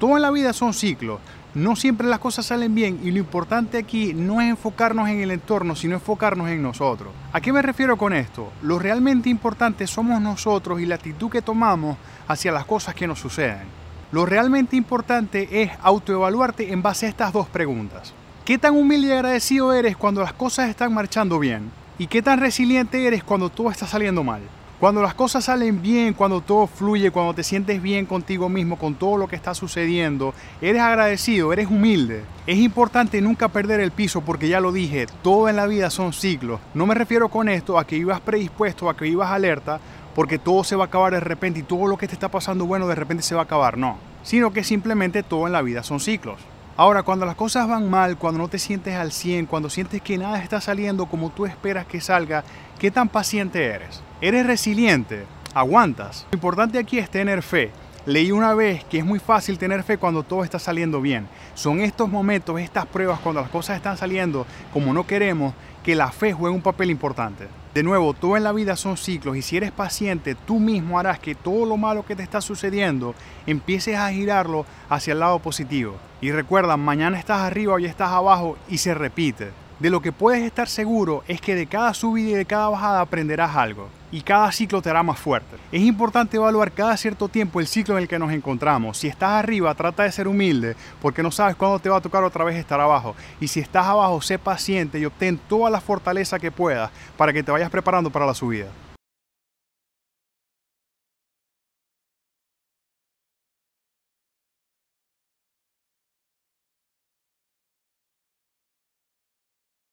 Todo en la vida son ciclos. No siempre las cosas salen bien y lo importante aquí no es enfocarnos en el entorno, sino enfocarnos en nosotros. ¿A qué me refiero con esto? Lo realmente importante somos nosotros y la actitud que tomamos hacia las cosas que nos suceden. Lo realmente importante es autoevaluarte en base a estas dos preguntas. ¿Qué tan humilde y agradecido eres cuando las cosas están marchando bien? ¿Y qué tan resiliente eres cuando todo está saliendo mal? Cuando las cosas salen bien, cuando todo fluye, cuando te sientes bien contigo mismo, con todo lo que está sucediendo, eres agradecido, eres humilde. Es importante nunca perder el piso porque ya lo dije, todo en la vida son ciclos. No me refiero con esto a que ibas predispuesto, a que ibas alerta, porque todo se va a acabar de repente y todo lo que te está pasando bueno de repente se va a acabar, no. Sino que simplemente todo en la vida son ciclos. Ahora, cuando las cosas van mal, cuando no te sientes al 100, cuando sientes que nada está saliendo como tú esperas que salga, ¿qué tan paciente eres? ¿Eres resiliente? ¿Aguantas? Lo importante aquí es tener fe. Leí una vez que es muy fácil tener fe cuando todo está saliendo bien. Son estos momentos, estas pruebas, cuando las cosas están saliendo como no queremos, que la fe juega un papel importante. De nuevo, todo en la vida son ciclos y si eres paciente, tú mismo harás que todo lo malo que te está sucediendo empieces a girarlo hacia el lado positivo. Y recuerda, mañana estás arriba, hoy estás abajo y se repite. De lo que puedes estar seguro es que de cada subida y de cada bajada aprenderás algo y cada ciclo te hará más fuerte. Es importante evaluar cada cierto tiempo el ciclo en el que nos encontramos. Si estás arriba, trata de ser humilde porque no sabes cuándo te va a tocar otra vez estar abajo. Y si estás abajo, sé paciente y obtén toda la fortaleza que puedas para que te vayas preparando para la subida.